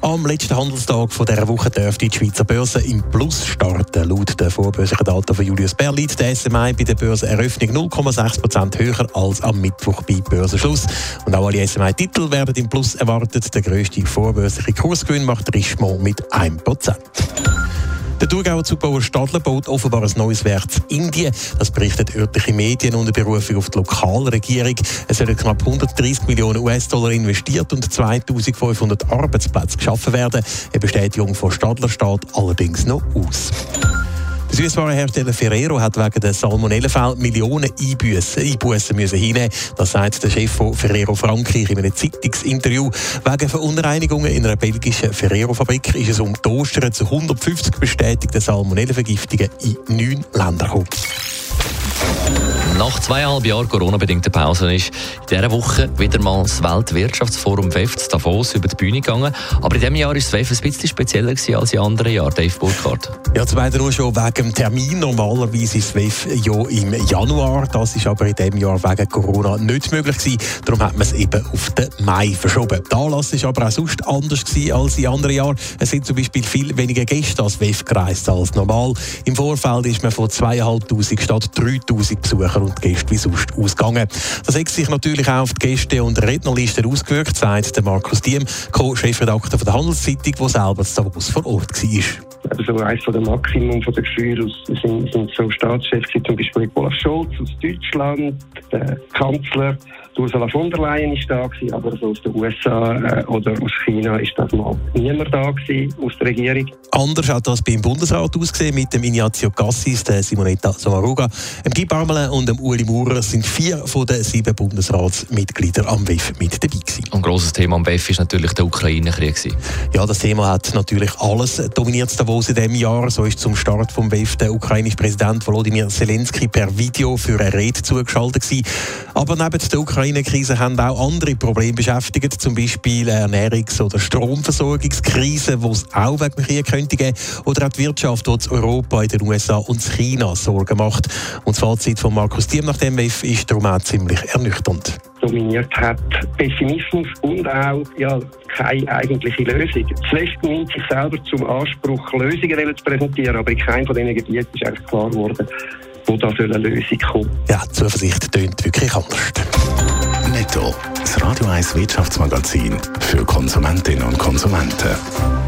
Am letzten Handelstag von dieser Woche dürfte die Schweizer Börse im Plus starten. Laut den vorbörslichen Daten von Julius Bär liegt der SMI bei der Börseneröffnung 0,6% höher als am Mittwoch bei Börsenschluss. Und auch alle SMI-Titel werden im Plus erwartet. Der grösste vorbörsliche Kursgewinn macht Richemont mit 1%. Der Thurgauer Zugbauer Stadler baut offenbar ein neues Werk in Indien. Das berichten örtliche Medien unter Berufung auf die Lokalregierung. Es sollen knapp 130 Millionen US-Dollar investiert und 2500 Arbeitsplätze geschaffen werden. Eine Bestätigung von Stadler steht allerdings noch aus. Der Süßwarenhersteller Ferrero hat wegen der Salmonellenfälle Millionen Einbußen müssen hinnehmen. Das sagt der Chef von Ferrero Frankreich in einem Zeitungsinterview. Wegen Verunreinigungen in einer belgischen Ferrero-Fabrik ist es um die Ostern zu 150 bestätigten Salmonellenvergiftungen in neun Ländern gekommen. Nach zweieinhalb Jahren Corona-bedingter Pause ist in dieser Woche wieder mal das Weltwirtschaftsforum WEF Davos über die Bühne gegangen. Aber in diesem Jahr war das WEF ein bisschen spezieller als in anderen Jahren, Dave Burkhardt. Ja, zum einen nur schon wegen dem Termin. Normalerweise ist das WEF ja im Januar. Das ist aber in diesem Jahr wegen Corona nicht möglich gewesen. Darum hat man es eben auf den Mai verschoben. Der Anlass war aber auch sonst anders gewesen als in anderen Jahren. Es sind zum Beispiel viel weniger Gäste als WEF gereist als normal. Im Vorfeld ist man von 2'500 statt 3'000 Besuchern und Gäste wie sonst ausgegangen. Das hat sich natürlich auch auf die Gäste und Rednerlisten ausgewirkt, sagt der Markus Diem, Co-Chefredakteur der Handelszeitung, der selber zu Davos vor Ort war. Also eines der Maximum von der Gefühle sind, sind so Staatschefs wie zum Beispiel Olaf Scholz aus Deutschland, der Kanzler Ursula von der Leyen ist da gewesen, aber so aus den USA äh, oder aus China ist das mal niemand da gewesen, aus der Regierung. Anders hat das beim Bundesrat ausgesehen mit dem Ignazio Cassis, der Simonetta Sommaruga, dem Guy Parmelin und dem Uli Maurer sind vier von den sieben Bundesratsmitgliedern am WEF mit dabei gewesen. Ein grosses Thema am WEF ist natürlich der Ukraine-Krieg. Ja, das Thema hat natürlich alles dominiert Davos in diesem Jahr. So ist zum Start vom WEF der ukrainische Präsident Volodymyr Zelensky per Video für eine Rede zugeschaltet gewesen. Aber neben der Ukraine Ukraine-Krise haben auch andere Probleme beschäftigt, zum Beispiel Ernährungs- oder Stromversorgungskrise, die es auch wegen Krieg könnte geben, oder auch die Wirtschaft, die Europa, in den USA und China Sorgen macht. Und das Fazit von Markus Diem nach dem WEF ist darum auch ziemlich ernüchternd dominiert hat Pessimismus und auch ja, keine eigentliche Lösung. Zuletzt nimmt sich selber zum Anspruch, Lösungen zu präsentieren, aber in keinem von diesen Gebieten ist eigentlich klar geworden, wo da eine Lösung kommt. Ja, Zuversicht tönt wirklich anders. Netto, das Radio 1 Wirtschaftsmagazin für Konsumentinnen und Konsumenten.